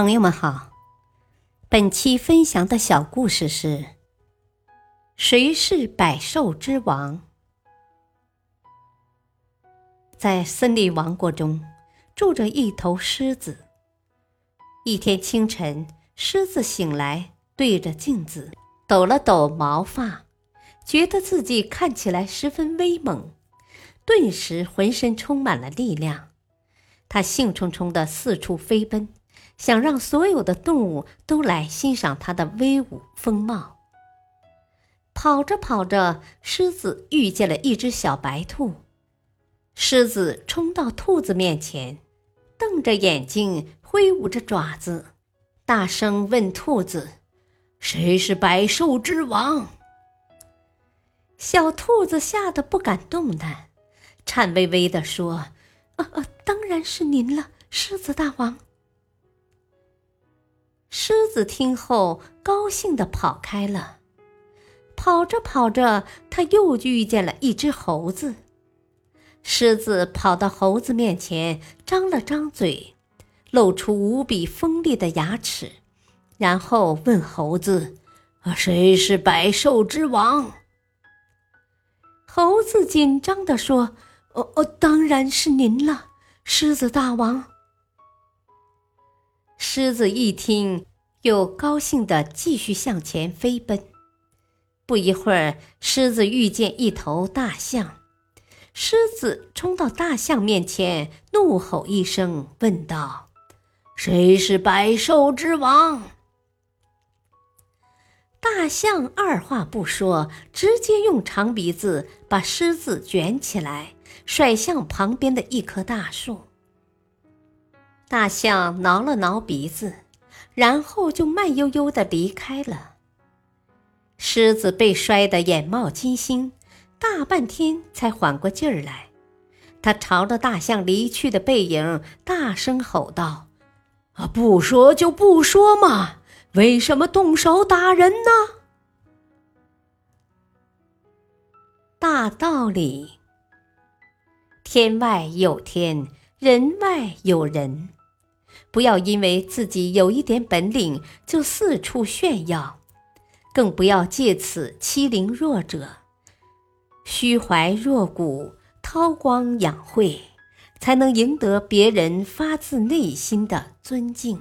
朋友们好，本期分享的小故事是：谁是百兽之王？在森林王国中，住着一头狮子。一天清晨，狮子醒来，对着镜子抖了抖毛发，觉得自己看起来十分威猛，顿时浑身充满了力量。他兴冲冲地四处飞奔。想让所有的动物都来欣赏它的威武风貌。跑着跑着，狮子遇见了一只小白兔。狮子冲到兔子面前，瞪着眼睛，挥舞着爪子，大声问兔子：“谁是百兽之王？”小兔子吓得不敢动弹，颤巍巍地说：“啊啊，当然是您了，狮子大王。”狮子听后，高兴地跑开了。跑着跑着，他又遇见了一只猴子。狮子跑到猴子面前，张了张嘴，露出无比锋利的牙齿，然后问猴子：“谁是百兽之王？”猴子紧张地说：“哦哦，当然是您了，狮子大王。”狮子一听，又高兴地继续向前飞奔。不一会儿，狮子遇见一头大象，狮子冲到大象面前，怒吼一声，问道：“谁是百兽之王？”大象二话不说，直接用长鼻子把狮子卷起来，甩向旁边的一棵大树。大象挠了挠鼻子，然后就慢悠悠的离开了。狮子被摔得眼冒金星，大半天才缓过劲儿来。他朝着大象离去的背影大声吼道：“啊，不说就不说嘛，为什么动手打人呢？”大道理：天外有天，人外有人。不要因为自己有一点本领就四处炫耀，更不要借此欺凌弱者。虚怀若谷，韬光养晦，才能赢得别人发自内心的尊敬。